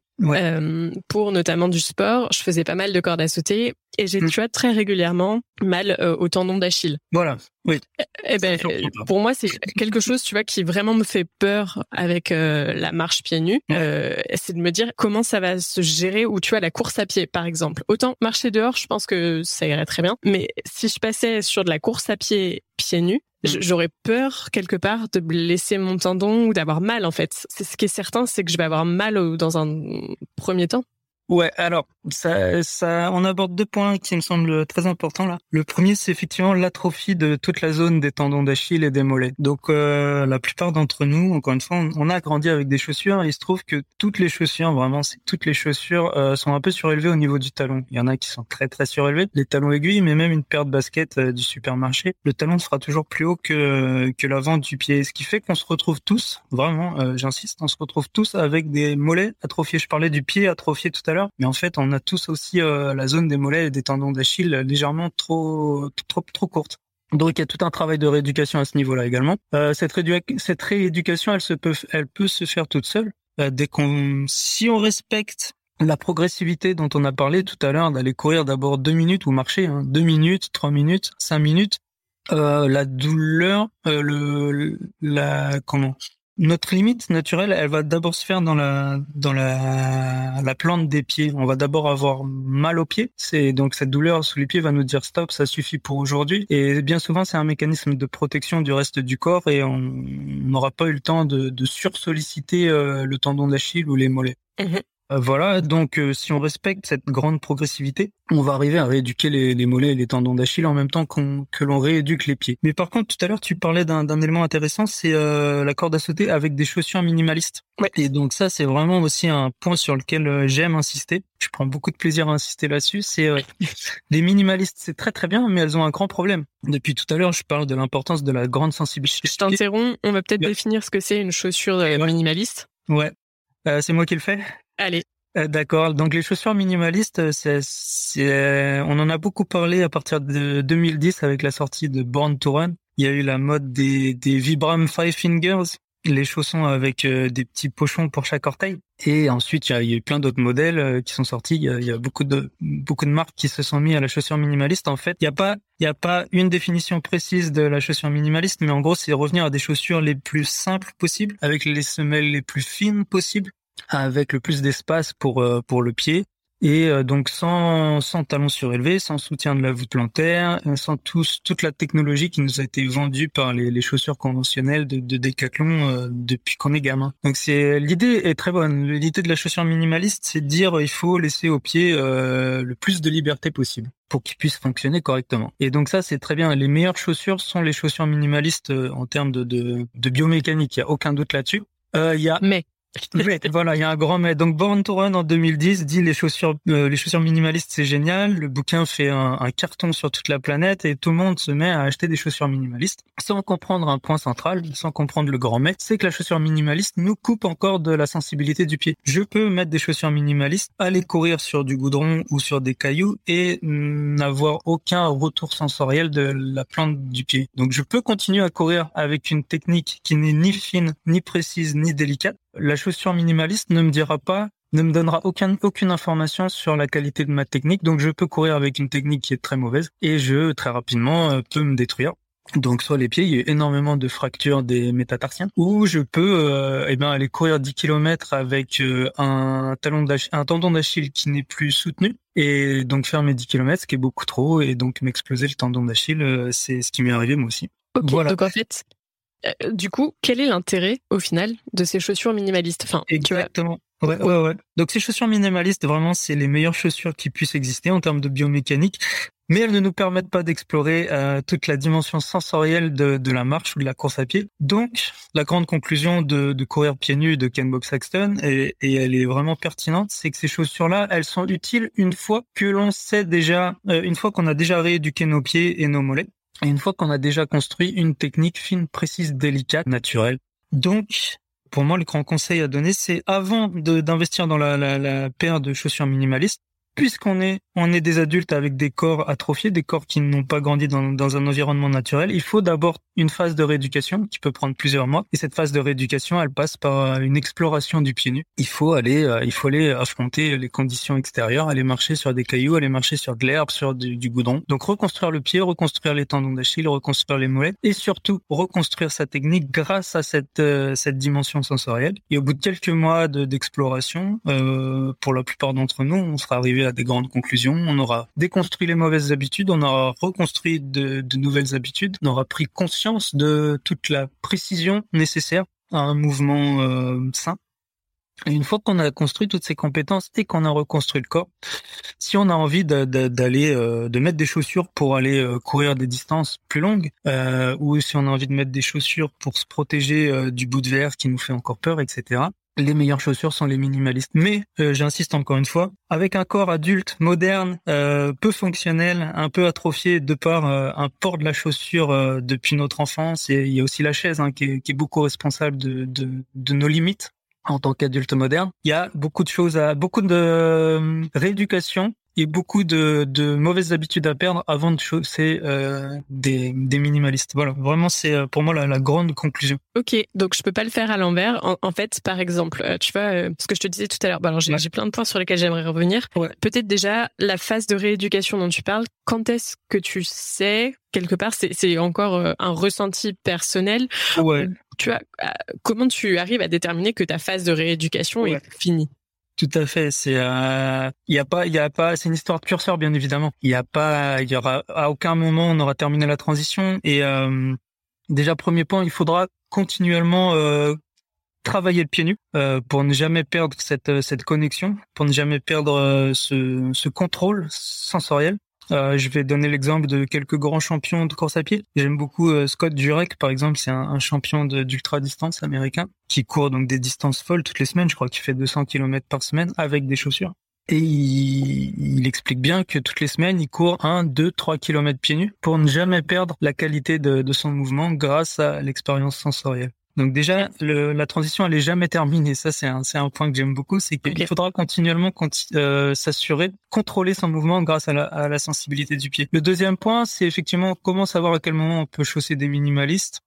pour notamment du sport, je faisais pas mal de cordes à sauter et j'ai, mm. tu vois, très régulièrement mal au tendon d'Achille. Voilà. Oui. Eh, eh ben, pour moi, c'est quelque chose, tu vois, qui vraiment me fait peur avec la marche pieds nus. c'est de me dire comment ça va se gérer ou tu vois la course à pied, par exemple. Autant marcher dehors, je pense que ça irait très bien, mais si je passais sur de la course à pied pieds nus, mm. j'aurais peur quelque part de blesser mon tendon ou d'avoir mal en fait. C'est ce qui est certain, c'est que je vais avoir mal dans un premier temps. Ouais, alors ça, ça, on aborde deux points qui me semblent très importants là. Le premier, c'est effectivement l'atrophie de toute la zone des tendons d'Achille et des mollets. Donc euh, la plupart d'entre nous, encore une fois, on a grandi avec des chaussures. Et il se trouve que toutes les chaussures, vraiment, toutes les chaussures euh, sont un peu surélevées au niveau du talon. Il y en a qui sont très très surélevées, les talons aiguilles, mais même une paire de baskets euh, du supermarché, le talon sera toujours plus haut que que l'avant du pied. Ce qui fait qu'on se retrouve tous, vraiment, j'insiste, on se retrouve tous avec des mollets atrophiés. Je parlais du pied atrophié tout à mais en fait, on a tous aussi la zone des mollets et des tendons d'Achille légèrement trop, trop, trop courte. Donc il y a tout un travail de rééducation à ce niveau-là également. cette, cette rééducation, elle se peut, elle peut se faire toute seule. dès qu'on, si on respecte la progressivité dont on a parlé tout à l'heure, d'aller courir d'abord deux minutes ou marcher, hein, deux minutes, trois minutes, cinq minutes, euh, la douleur, euh, le, la comment notre limite naturelle, elle va d'abord se faire dans la dans la, la plante des pieds. On va d'abord avoir mal aux pieds. C'est donc cette douleur sous les pieds va nous dire stop, ça suffit pour aujourd'hui. Et bien souvent, c'est un mécanisme de protection du reste du corps et on n'aura pas eu le temps de, de sursolliciter euh, le tendon d'Achille ou les mollets. Euh, voilà, donc euh, si on respecte cette grande progressivité, on va arriver à rééduquer les, mollets et les tendons d'Achille en même temps que l'on rééduque les pieds. Mais par contre, tout à l'heure, tu parlais d'un élément intéressant, c'est euh, la corde à sauter avec des chaussures minimalistes. Ouais. Et donc ça, c'est vraiment aussi un point sur lequel j'aime insister. Je prends beaucoup de plaisir à insister là-dessus. C'est les minimalistes, c'est très très bien, mais elles ont un grand problème. Depuis tout à l'heure, je parle de l'importance de la grande sensibilité. Je t'interromps. On va peut-être définir ce que c'est une chaussure minimaliste. Ouais. c'est moi qui le fais. Allez. Euh, d'accord. Donc les chaussures minimalistes, euh, euh, on en a beaucoup parlé à partir de 2010 avec la sortie de Born to Run. Il y a eu la mode des, des Vibram Five Fingers, les chaussons avec des petits pochons pour chaque orteil. Et ensuite, il y a, eu plein d'autres modèles qui sont sortis. Il y, a, beaucoup de beaucoup de marques qui se sont mis à la chaussure minimaliste. En fait, il n'y a pas il y a pas une définition précise de la chaussure minimaliste, mais en gros, c'est revenir à des chaussures les plus simples possibles, avec les semelles les plus fines possibles, avec le plus d'espace pour euh, pour le pied et euh, donc sans sans talons surélevés, sans soutien de la voûte plantaire, euh, sans tous toute la technologie qui nous a été vendue par les, les chaussures conventionnelles de, de Decathlon depuis qu'on est gamin. Donc c'est l'idée est très bonne. L'idée de la chaussure minimaliste, c'est de dire il faut laisser au pied le plus de liberté possible pour qu'il puisse fonctionner correctement. Et donc ça c'est très bien. Les meilleures chaussures sont les chaussures minimalistes en termes de, de, de biomécanique. Il y a aucun doute là-dessus. Il y a mais voilà, il y a un grand mais. Donc Born to Run en 2010 dit les chaussures, euh, les chaussures minimalistes c'est génial. Le bouquin fait un, carton sur toute la planète et tout le monde se met à acheter des chaussures minimalistes sans comprendre un point central, sans comprendre le grand mais, c'est que la chaussure minimaliste nous coupe encore de la sensibilité du pied. Je peux mettre des chaussures minimalistes, aller courir sur du goudron ou sur des cailloux et n'avoir aucun retour sensoriel de la plante du pied. Donc je peux continuer à courir avec une technique qui n'est ni fine, ni précise, ni délicate la chaussure minimaliste ne me dira pas, ne me donnera aucun, aucune information sur la qualité de ma technique. Donc je peux courir avec une technique qui est très mauvaise et je très rapidement euh, peux me détruire. Donc soit les pieds, il y a énormément de fractures des métatarsiens, ou je peux euh, eh ben, aller courir 10 km avec euh, un talon un tendon d'Achille qui n'est plus soutenu, et donc faire mes 10 km, ce qui est beaucoup trop, et donc m'exploser le tendon d'Achille, c'est ce qui m'est arrivé moi aussi. voilà. donc en fait, du coup, quel est l'intérêt au final de ces chaussures minimalistes? Enfin, Exactement. Ouais, ouais, ouais. Donc ces chaussures minimalistes, vraiment, c'est les meilleures chaussures qui puissent exister en termes de biomécanique, mais elles ne nous permettent pas d'explorer euh, toute la dimension sensorielle de, de, la marche ou de la course à pied. Donc, la grande conclusion de, de courir pieds nus de Ken Bob Saxton, et, et elle est vraiment pertinente, c'est que ces chaussures-là, elles sont utiles une fois que l'on sait déjà, euh, une fois qu'on a déjà rééduqué nos pieds et nos mollets. Et une fois qu'on a déjà construit une technique fine, précise, délicate, naturelle. Donc, pour moi, le grand conseil à donner, c'est avant d'investir dans la, paire de chaussures minimalistes, puisqu'on est on est des adultes avec des corps atrophiés, des corps qui n'ont pas grandi dans, dans, un environnement naturel, il faut d'abord une phase de rééducation qui peut prendre plusieurs mois. Et cette phase de rééducation, elle passe par une exploration du pied nu. Il faut aller, euh, il faut aller affronter les conditions extérieures, aller marcher sur des cailloux, aller marcher sur de l'herbe, sur du, du, goudron. Donc reconstruire le pied, reconstruire les tendons d'Achille, reconstruire les mollets et surtout reconstruire sa technique grâce à cette euh, cette dimension sensorielle. Et au bout de quelques mois d'exploration, euh, pour la plupart d'entre nous, on sera arrivé à des grandes conclusions on aura déconstruit les mauvaises habitudes, on aura reconstruit de, nouvelles habitudes, on aura pris conscience de toute la précision nécessaire à un mouvement euh, sain. Et une fois qu'on a construit toutes ces compétences et qu'on a reconstruit le corps, si on a envie d'aller euh, de, mettre des chaussures pour aller euh, courir des distances plus longues, ou si on a envie de mettre des chaussures pour se protéger du bout de verre qui nous fait encore peur, etc les meilleures chaussures sont les minimalistes. Mais euh, j'insiste encore une fois, avec un corps adulte, moderne, euh, peu fonctionnel, un peu atrophié de par euh, un port de la chaussure depuis notre enfance, et il y a aussi la chaise hein, qui, est, beaucoup responsable de, de, nos limites en tant qu'adulte moderne. Il y a beaucoup de choses à, beaucoup de rééducation et beaucoup de, de mauvaises habitudes à perdre avant de chausser euh, des, des minimalistes. Voilà, vraiment c'est euh, pour moi la, la, grande conclusion. Ok, donc je peux pas le faire à l'envers. En, fait, par exemple, euh, tu vois, euh, ce que je te disais tout à l'heure. Bah alors j'ai plein de points sur lesquels j'aimerais revenir. Ouais. Peut-être déjà la phase de rééducation dont tu parles. Quand est-ce que tu sais quelque part, c'est encore un ressenti personnel. Ouais. Tu vois, comment tu arrives à déterminer que ta phase de rééducation est finie? Tout à fait. C'est, il euh, y a pas, il y a pas. C'est une histoire de curseur, bien évidemment. Il y a pas, il y aura à aucun moment on aura terminé la transition. Et euh, déjà premier point, il faudra continuellement euh, travailler le pied nu euh, pour ne jamais perdre cette cette connexion, pour ne jamais perdre ce, ce contrôle sensoriel. Euh, je vais donner l'exemple de quelques grands champions de course à pied. J'aime beaucoup euh, Scott Jurek, par exemple, c'est un, champion d'ultra distance américain qui court donc des distances folles toutes les semaines. Je crois qu'il fait 200 km par semaine avec des chaussures. Et il, explique bien que toutes les semaines, il court 1, 2, 3 km pieds nus pour ne jamais perdre la qualité de son mouvement grâce à l'expérience sensorielle. Donc déjà, le, la transition, elle est jamais terminée. Ça, c'est un, c'est un point que j'aime beaucoup, c'est qu'il faudra continuellement euh, s'assurer, contrôler son mouvement grâce à la, à la sensibilité du pied. Le deuxième point, c'est effectivement comment savoir à quel moment on peut chausser des minimalistes.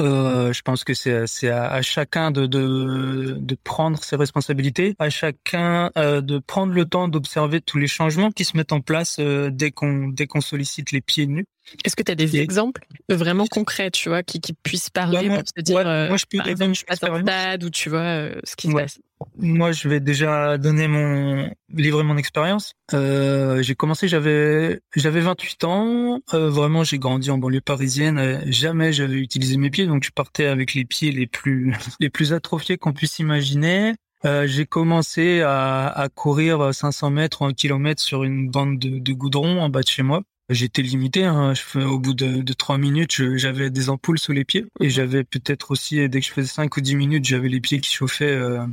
Euh, je pense que c'est c'est à, à, chacun de, de de prendre ses responsabilités, à chacun euh, de prendre le temps d'observer tous les changements qui se mettent en place euh, dès qu'on dès qu'on sollicite les pieds nus. Est-ce que tu as des exemples vraiment concrets, tu vois, qui, qui puissent parler moi, pour te dire, moi, je peux par exemple, je passe un stade ou tu vois euh, ce qui se passe Moi, je vais déjà donner mon livrer mon expérience. Euh, j'ai commencé, j'avais j'avais 28 ans. Euh, vraiment, j'ai grandi en banlieue parisienne. jamais j'avais utilisé mes pieds, donc je partais avec les pieds les plus les plus atrophiés qu'on puisse imaginer. Euh, j'ai commencé à, à, courir 500 mètres ou un kilomètre sur une bande de, de goudron en bas de chez moi. J'étais limité. Hein. Je, au bout de, de 3 minutes, j'avais des ampoules sous les pieds. Et j'avais peut-être aussi, dès que je faisais 5 ou 10 minutes, j'avais les pieds qui chauffaient, euh,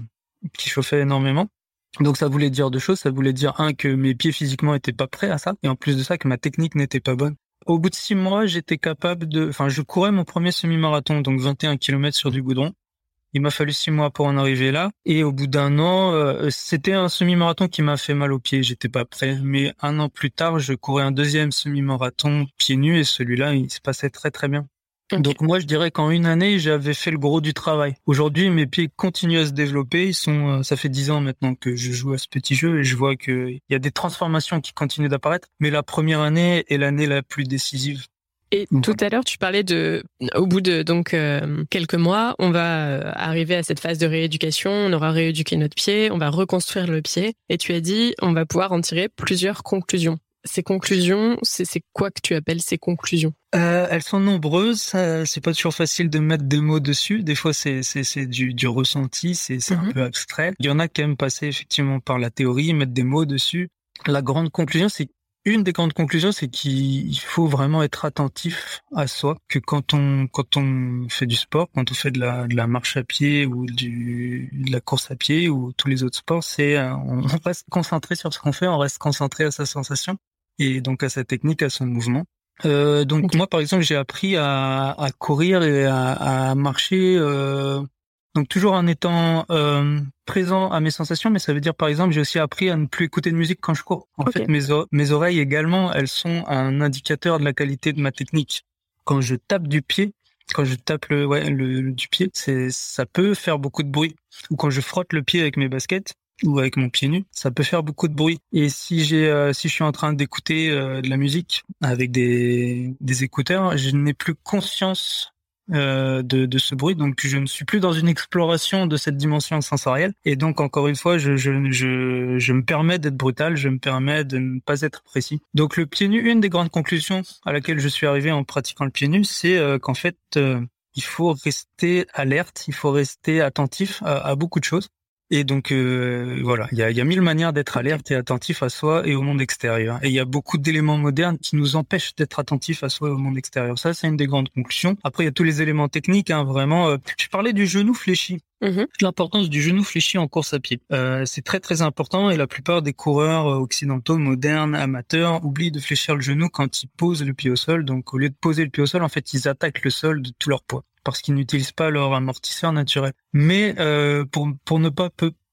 qui chauffaient énormément. Donc ça voulait dire deux choses. Ça voulait dire, un, que mes pieds physiquement étaient pas prêts à ça. Et en plus de ça, que ma technique n'était pas bonne. Au bout de six mois, j'étais capable de... Enfin, je courais mon premier semi-marathon, donc 21 km sur du goudron. Il m'a fallu six mois pour en arriver là. Et au bout d'un an, euh, c'était un semi-marathon qui m'a fait mal aux pieds. J'étais pas prêt. Mais un an plus tard, je courais un deuxième semi-marathon pieds nus et celui-là, il se passait très très bien. Donc moi, je dirais qu'en une année, j'avais fait le gros du travail. Aujourd'hui, mes pieds continuent à se développer. Ils sont, euh, ça fait dix ans maintenant que je joue à ce petit jeu et je vois qu'il y a des transformations qui continuent d'apparaître. Mais la première année est l'année la plus décisive et tout à l'heure, tu parlais de, au bout de donc euh, quelques mois, on va euh, arriver à cette phase de rééducation. On aura rééduqué notre pied, on va reconstruire le pied. Et tu as dit, on va pouvoir en tirer plusieurs conclusions. Ces conclusions, c'est quoi que tu appelles ces conclusions? Euh, Elles sont nombreuses. C'est pas toujours facile de mettre des mots dessus. Des fois, c'est c'est du, du ressenti, c'est un mhm. peu abstrait. Il y en a qui aiment passer effectivement par la théorie, mettre des mots dessus. La grande conclusion, c'est une des grandes conclusions, c'est qu'il faut vraiment être attentif à soi, que quand on quand on fait du sport, quand on fait de la, de la marche à pied ou du, de la course à pied ou tous les autres sports, c'est euh, on reste concentré sur ce qu'on fait, on reste concentré à sa sensation et donc à sa technique, à son mouvement. Euh, donc moi, par exemple, j'ai appris à, à, courir et à, à marcher euh, donc toujours en étant euh, présent à mes sensations, mais ça veut dire par exemple j'ai aussi appris à ne plus écouter de musique quand je cours. En fait, mes, mes oreilles également, elles sont un indicateur de la qualité de ma technique. Quand je tape du pied, quand je tape le, ouais, le, du pied, c'est ça peut faire beaucoup de bruit. Ou quand je frotte le pied avec mes baskets ou avec mon pied nu, ça peut faire beaucoup de bruit. Et si j'ai, euh, si je suis en train d'écouter euh, de la musique avec des, des écouteurs, je n'ai plus conscience euh, de, de, ce bruit. Donc je ne suis plus dans une exploration de cette dimension sensorielle. Et donc encore une fois, je, je, je, je me permets d'être brutal, je me permets de ne pas être précis. Donc le pied nu, une des grandes conclusions à laquelle je suis arrivé en pratiquant le pied nu, c'est euh, qu'en fait, euh, il faut rester alerte, il faut rester attentif à, à beaucoup de choses. Et donc euh, voilà, il y a, y a, mille manières d'être alerte et attentif à soi et au monde extérieur. Et il y a beaucoup d'éléments modernes qui nous empêchent d'être attentifs à soi et au monde extérieur. Ça, c'est une des grandes conclusions. Après, il y a tous les éléments techniques. Hein, vraiment, euh, je parlais du genou fléchi. Mm-hmm. L'importance du genou fléchi en course à pied. Euh, c'est très très important et la plupart des coureurs occidentaux, modernes, amateurs, oublient de fléchir le genou quand ils posent le pied au sol. Donc au lieu de poser le pied au sol, en fait, ils attaquent le sol de tout leur poids. Parce qu'ils n'utilisent pas leur amortisseur naturel. Mais euh, pour pour ne pas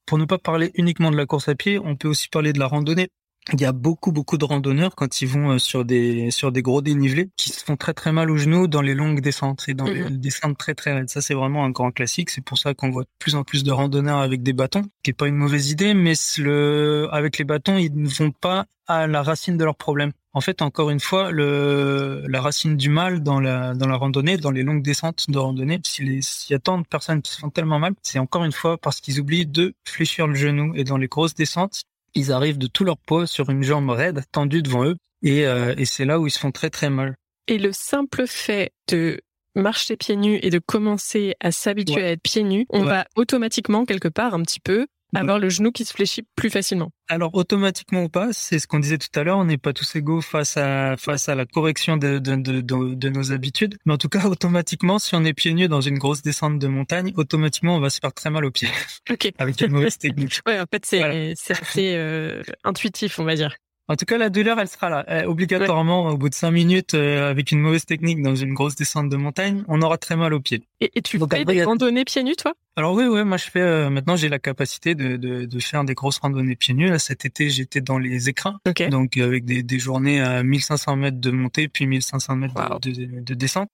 pour ne pas parler uniquement de la course à pied, on peut aussi parler de la randonnée il y a beaucoup beaucoup de randonneurs quand ils vont euh, sur des sur des gros dénivelés qui se font très très mal aux genoux dans les longues descentes et dans les mhm. descentes très très raides. Ça c'est vraiment un grand classique. C'est pour ça qu'on voit de plus en plus de randonneurs avec des bâtons, qui est pas une mauvaise idée, mais le avec les bâtons ils ne vont pas à la racine de leur problème. En fait, encore une fois, le, la racine du mal dans la, dans la randonnée, dans les longues descentes de randonnée, s'il y a tant de personnes qui se font tellement mal, c'est encore une fois parce qu'ils oublient de fléchir le genou. Et dans les grosses descentes, ils arrivent de tout leur poids sur une jambe raide tendue devant eux et, euh, et c'est là où ils se font très très mal. Et le simple fait de marcher pieds nus et de commencer à s'habituer à être pieds nus, on va automatiquement quelque part un petit peu avoir le genou qui se fléchit plus facilement. Alors automatiquement ou pas, c'est ce qu'on disait tout à l'heure, on n'est pas tous égaux face à face à la correction de, de, de, de, nos habitudes, mais en tout cas automatiquement, si on est pieds nus dans une grosse descente de montagne, automatiquement on va se faire très mal aux pieds. Ok. Avec une mauvaise technique. ouais, en fait c'est c'est assez euh, intuitif, on va dire. En tout cas, la douleur, elle sera là. obligatoirement, au bout de cinq minutes, euh, avec une mauvaise technique dans une grosse descente de montagne, on aura très mal aux pieds. Et, tu fais des randonnées pieds nus, toi? Alors oui, oui, moi je fais. Euh, maintenant, j'ai la capacité de, de, de, faire des grosses randonnées pieds nus. Là, cet été, j'étais dans les écrins, donc avec des, des, journées à 1500 mètres de montée puis 1500 mètres de, de, descente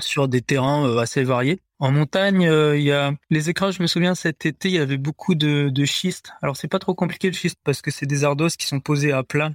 sur des terrains euh, assez variés. En montagne, euh, il y a les écrans. Je me souviens cet été, il y avait beaucoup de, de schiste. Alors c'est pas trop compliqué le schiste parce que c'est des ardos qui sont posés à plat.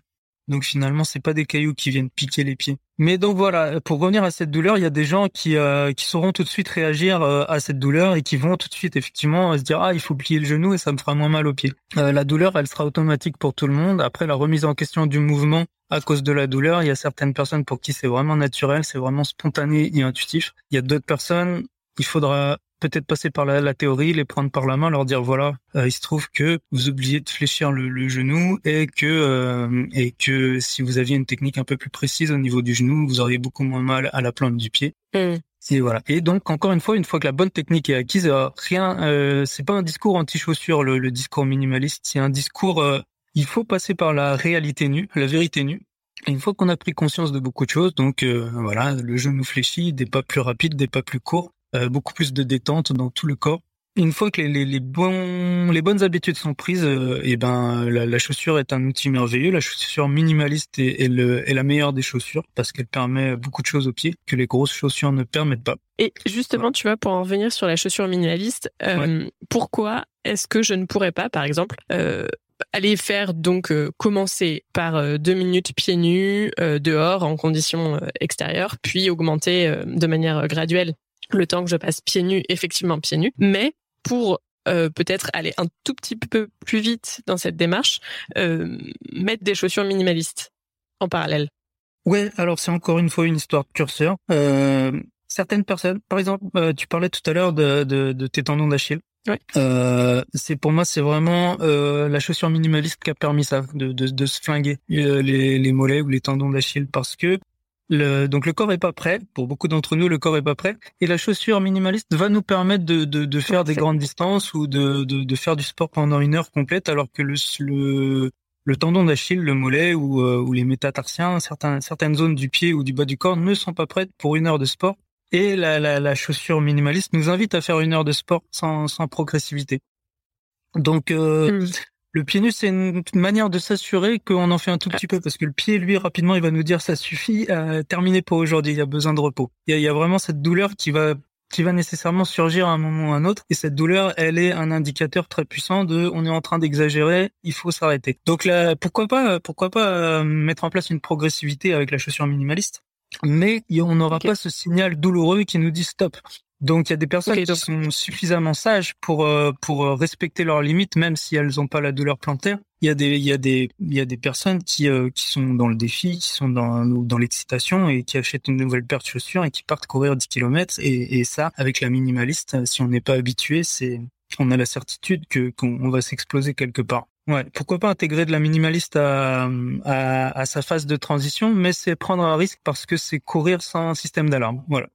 Donc finalement, c'est pas des cailloux qui viennent piquer les pieds. Mais donc voilà, pour revenir à cette douleur, il y a des gens qui euh, qui sauront tout de suite réagir à cette douleur et qui vont tout de suite effectivement se dire ah il faut plier le genou et ça me fera moins mal au pied. la douleur, elle sera automatique pour tout le monde. Après la remise en question du mouvement à cause de la douleur, il y a certaines personnes pour qui c'est vraiment naturel, c'est vraiment spontané et intuitif. Il y a d'autres personnes il faudra peut-être passer par la, théorie, les prendre par la main, leur dire voilà, euh, il se trouve que vous oubliez de fléchir le, genou et que euh, et que si vous aviez une technique un peu plus précise au niveau du genou, vous auriez beaucoup moins mal à la plante du pied. Mm. Et voilà. Et donc encore une fois, une fois que la bonne technique est acquise, euh, rien, c'est pas un discours anti-chaussure le, le, discours minimaliste, c'est un discours. il faut passer par la réalité nue, la vérité nue. Et une fois qu'on a pris conscience de beaucoup de choses, donc voilà, le genou fléchi, des pas plus rapides, des pas plus courts, euh, beaucoup plus de détente dans tout le corps. Une fois que les, les, bons, les bonnes habitudes sont prises, et euh, eh ben la, chaussure est un outil merveilleux. La chaussure minimaliste est, le, est la meilleure des chaussures parce qu'elle permet beaucoup de choses aux pieds que les grosses chaussures ne permettent pas. Et justement, tu vois, pour en revenir sur la chaussure minimaliste, euh, pourquoi est-ce que je ne pourrais pas, par exemple, aller faire donc commencer par deux minutes pieds nus dehors en conditions extérieures, puis augmenter de manière graduelle? Le temps que je passe pieds nus, effectivement pieds nus, mais pour euh, peut-être aller un tout petit peu plus vite dans cette démarche, euh, mettre des chaussures minimalistes en parallèle. Ouais, alors c'est encore une fois une histoire de curseur. Euh, certaines personnes, par exemple, tu parlais tout à l'heure de, de, tes tendons d'Achille. Ouais. c'est pour moi c'est vraiment la chaussure minimaliste qui a permis ça de, de, de se flinguer les, les mollets ou les tendons d'Achille parce que le, donc le corps est pas prêt. Pour beaucoup d'entre nous, le corps est pas prêt. Et la chaussure minimaliste va nous permettre de, de, de faire des grandes distances ou de, de, de, faire du sport pendant une heure complète, alors que le, le, le tendon d'Achille, le mollet ou, euh, ou les métatarsiens, certains, certaines zones du pied ou du bas du corps ne sont pas prêtes pour une heure de sport. Et la, la, la chaussure minimaliste nous invite à faire une heure de sport sans, sans progressivité. Donc, euh, hmm. Le pied nu, c'est une manière de s'assurer qu'on en fait un tout petit peu, parce que le pied, lui, rapidement, il va nous dire ça suffit, euh, terminé pour aujourd'hui, il y a besoin de repos. Il y a, vraiment cette douleur qui va qui va nécessairement surgir à un moment ou à un autre. Et cette douleur, elle est un indicateur très puissant de on est en train d'exagérer, il faut s'arrêter. Donc là, pourquoi pas, pourquoi pas euh, mettre en place une progressivité avec la chaussure minimaliste? Mais on n'aura pas ce signal douloureux qui nous dit stop. Donc il y a des personnes qui sont suffisamment sages pour euh, pour respecter leurs limites, même si elles n'ont pas la douleur plantaire. Il y a des il y a des il y a des personnes qui euh, qui sont dans le défi, qui sont dans dans l'excitation et qui achètent une nouvelle paire de chaussures et qui partent courir 10 km. Et, et ça, avec la minimaliste, si on n'est pas habitué, c'est on a la certitude que qu'on va s'exploser quelque part. Ouais, pourquoi pas intégrer de la minimaliste à, à, à sa phase de transition, mais c'est prendre un risque parce que c'est courir sans un système d'alarme. Voilà.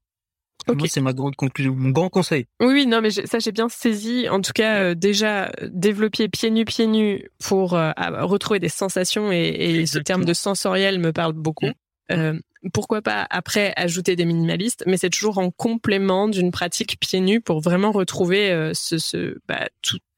Okay. c'est ma grande conclusion, mon grand conseil. Oui, oui, non, mais ça, j'ai bien saisi. En tout cas, euh, déjà, développer pieds nus, pieds nus pour euh, retrouver des sensations et, et ce terme de sensoriel me parle beaucoup. Mm. Euh, pourquoi pas après ajouter des minimalistes, mais c'est toujours en complément d'une pratique pieds nus pour vraiment retrouver euh, ce, ce bah,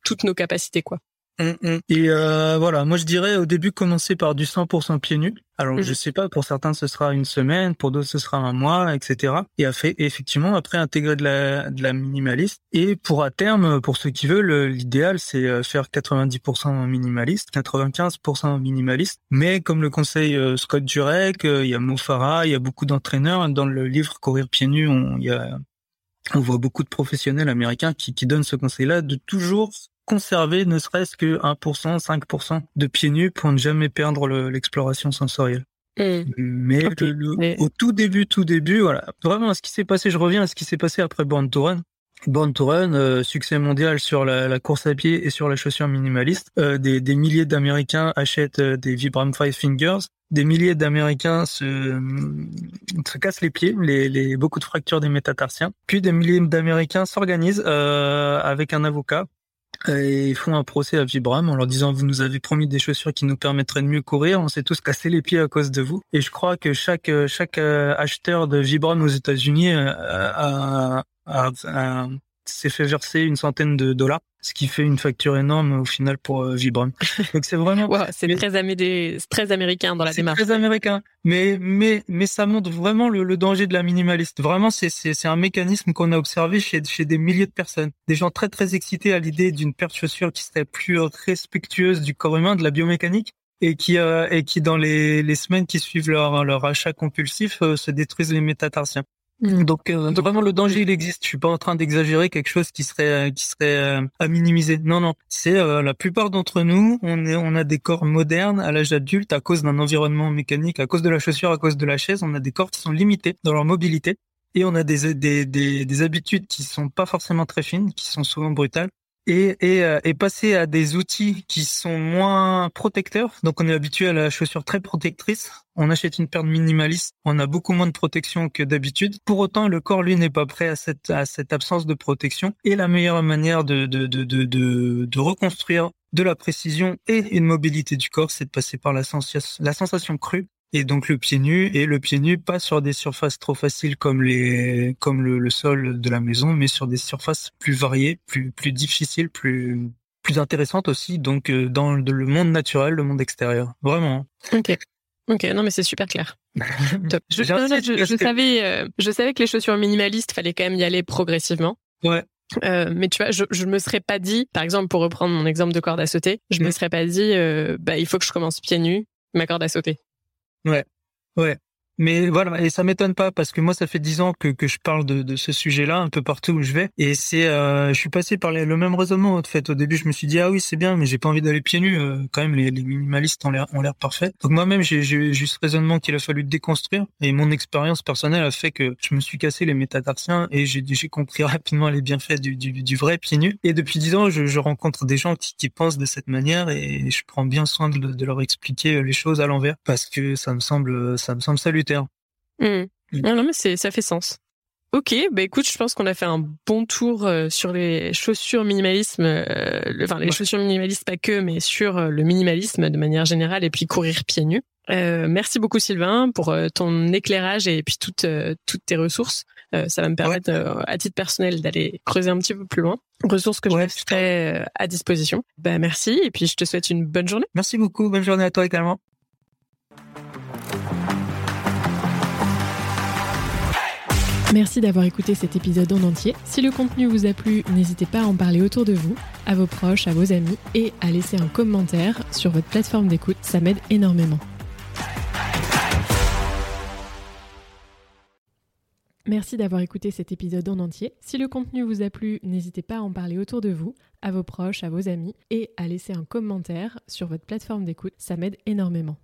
toutes nos capacités quoi. Mm, mm. Et euh, voilà, moi je dirais au début commencer par du 100% pieds nus. Alors mm. je sais pas, pour certains ce sera une semaine, pour d'autres ce sera un mois, etc. Et, fait, effectivement après intégrer de la, de la minimaliste. Et pour à terme, pour ceux qui veulent, l'idéal c'est euh, faire 90% minimaliste, 95% minimaliste. Mais comme le conseil euh, Scott Jurek, il y a Mo il y a beaucoup d'entraîneurs dans le livre Courir pieds nus, on, il y a on voit beaucoup de professionnels américains qui, qui donnent ce conseil-là de toujours conserver ne serait-ce que 1%, 5% de pieds nus pour ne jamais perdre l'exploration sensorielle. Hmm. Mais, au tout début, tout début, voilà. Vraiment, ce qui s'est passé, je reviens à ce qui s'est passé après Born to Run. Born to Run, euh, succès mondial sur la, course à pied et sur la chaussure minimaliste. Euh, des, milliers d'Américains achètent euh, des Vibram Five Fingers. Des milliers d'Américains se, se cassent les pieds, les, les, beaucoup de fractures des métatarsiens. Puis des milliers d'Américains s'organisent avec un avocat et ils font un procès à Vibram en leur disant vous nous avez promis des chaussures qui nous permettraient de mieux courir, on s'est tous cassé les pieds à cause de vous. Et je crois que chaque chaque euh, acheteur de Vibram aux États-Unis euh, a, a, a, s'est fait verser une centaine de dollars, ce qui fait une facture énorme au final pour euh, Vibram. Donc c'est vraiment c'est très, très américain dans la démarche. Très américain, mais mais mais ça montre vraiment le, danger de la minimaliste. Vraiment c'est c'est c'est un mécanisme qu'on a observé chez chez des milliers de personnes, des gens très très excités à l'idée d'une paire de chaussures qui serait plus respectueuse du corps humain, de la biomécanique et qui euh, et qui dans les, les semaines qui suivent leur leur achat compulsif euh, se détruisent les métatarsiens. Mm. Donc, euh, vraiment le danger il existe. Je suis pas en train d'exagérer quelque chose qui serait euh, qui serait euh, à minimiser. Non non, c'est la plupart d'entre nous, on a des corps modernes à l'âge adulte à cause d'un environnement mécanique, à cause de la chaussure, à cause de la chaise, on a des corps qui sont limités dans leur mobilité et on a des des des, des habitudes qui sont pas forcément très fines, qui sont souvent brutales et, et, euh, et, passer à des outils qui sont moins protecteurs. Donc on est habitué à la chaussure très protectrice. On achète une paire de minimaliste, on a beaucoup moins de protection que d'habitude. Pour autant, le corps, lui, n'est pas prêt à cette, à cette absence de protection. Et la meilleure manière de, de, de, de, de reconstruire de la précision et une mobilité du corps, c'est de passer par la, sensation, la sensation crue et donc le pied nu et le pied nu pas sur des surfaces trop faciles comme les comme le, sol de la maison mais sur des surfaces plus variées plus plus difficiles plus plus intéressantes aussi donc euh, dans le monde naturel le monde extérieur. Vraiment. Ok. Ok. Non mais c'est super clair. Top. Je, savais euh, je savais que les chaussures minimalistes fallait quand même y aller progressivement. Ouais. Euh, mais tu vois, je, je me serais pas dit, par exemple, pour reprendre mon exemple de corde à sauter, je me mm. serais pas dit, bah, il faut que je commence pieds nus ma corde à sauter. Ouais, ouais. Mais voilà, et ça m'étonne pas parce que moi, ça fait dix ans que, que je parle de, de ce sujet-là un peu partout où je vais. Et c'est, euh, je suis passé par le même raisonnement. En fait, au début, je me suis dit ah oui, c'est bien, mais j'ai pas envie d'aller pieds nus. Euh, quand même, les, les minimalistes ont l'air ont l'air parfaits. Donc moi-même, j'ai eu ce raisonnement qu'il a fallu déconstruire. Et mon expérience personnelle a fait que je me suis cassé les métatarsiens et j'ai compris rapidement les bienfaits du, du, du, vrai pieds nus. Et depuis dix ans, je, je rencontre des gens qui, qui, pensent de cette manière et je prends bien soin de, de leur expliquer les choses à l'envers parce que ça me semble ça me semble salutaire Mmh. Non, mais c'est, ça fait sens. Ok, bah écoute, je pense qu'on a fait un bon tour euh, sur les chaussures minimalisme, euh, enfin les chaussures minimalistes pas que, mais sur euh, le minimalisme de manière générale et puis courir pieds nus. merci beaucoup Sylvain pour ton éclairage et puis toutes toutes tes ressources. ça va me permettre à titre personnel d'aller creuser un petit peu plus loin. Ressources que je mettrai à disposition. Bah merci et puis je te souhaite une bonne journée. Merci beaucoup, bonne journée à toi également. Merci d'avoir écouté cet épisode en entier. Si le contenu vous a plu, n'hésitez pas à en parler autour de vous, à vos proches, à vos amis et à laisser un commentaire sur votre plateforme d'écoute, ça m'aide énormément. Merci d'avoir écouté cet épisode en entier. Si le contenu vous a plu, n'hésitez pas à en parler autour de vous, à vos proches, à vos amis et à laisser un commentaire sur votre plateforme d'écoute, ça m'aide énormément.